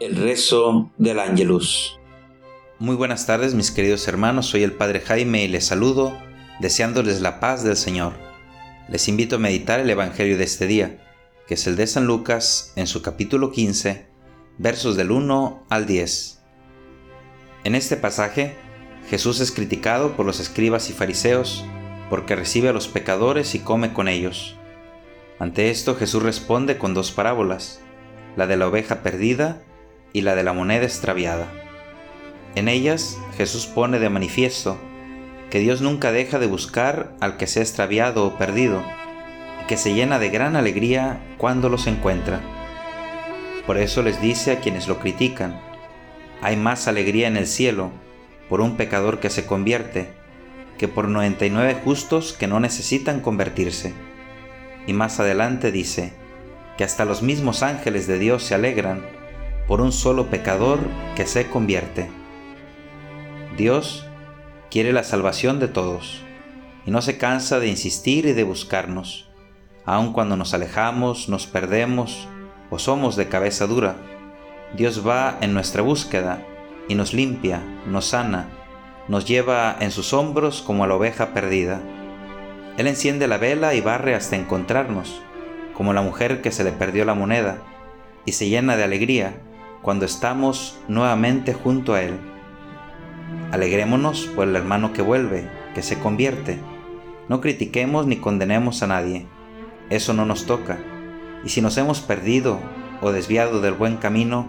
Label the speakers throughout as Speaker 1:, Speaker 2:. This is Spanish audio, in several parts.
Speaker 1: El rezo del Ángelus.
Speaker 2: Muy buenas tardes mis queridos hermanos, soy el Padre Jaime y les saludo deseándoles la paz del Señor. Les invito a meditar el Evangelio de este día, que es el de San Lucas en su capítulo 15, versos del 1 al 10. En este pasaje, Jesús es criticado por los escribas y fariseos porque recibe a los pecadores y come con ellos. Ante esto Jesús responde con dos parábolas, la de la oveja perdida y la de la moneda extraviada. En ellas Jesús pone de manifiesto que Dios nunca deja de buscar al que se ha extraviado o perdido, y que se llena de gran alegría cuando los encuentra. Por eso les dice a quienes lo critican, hay más alegría en el cielo por un pecador que se convierte, que por 99 justos que no necesitan convertirse. Y más adelante dice, que hasta los mismos ángeles de Dios se alegran por un solo pecador que se convierte. Dios quiere la salvación de todos y no se cansa de insistir y de buscarnos, aun cuando nos alejamos, nos perdemos o somos de cabeza dura. Dios va en nuestra búsqueda y nos limpia, nos sana, nos lleva en sus hombros como a la oveja perdida. Él enciende la vela y barre hasta encontrarnos, como la mujer que se le perdió la moneda, y se llena de alegría cuando estamos nuevamente junto a Él. Alegrémonos por el hermano que vuelve, que se convierte. No critiquemos ni condenemos a nadie. Eso no nos toca. Y si nos hemos perdido o desviado del buen camino,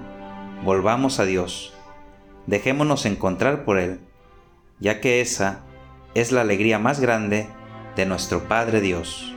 Speaker 2: volvamos a Dios. Dejémonos encontrar por Él, ya que esa es la alegría más grande de nuestro Padre Dios.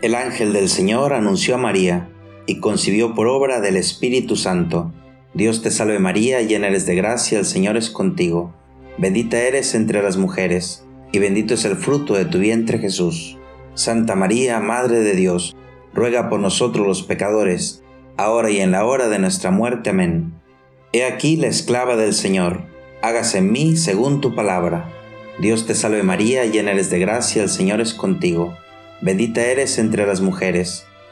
Speaker 1: El ángel del Señor anunció a María y concibió por obra del Espíritu Santo. Dios te salve María, llena eres de gracia, el Señor es contigo. Bendita eres entre las mujeres, y bendito es el fruto de tu vientre Jesús. Santa María, Madre de Dios, ruega por nosotros los pecadores, ahora y en la hora de nuestra muerte. Amén. He aquí la esclava del Señor, hágase en mí según tu palabra. Dios te salve María, llena eres de gracia, el Señor es contigo. Bendita eres entre las mujeres,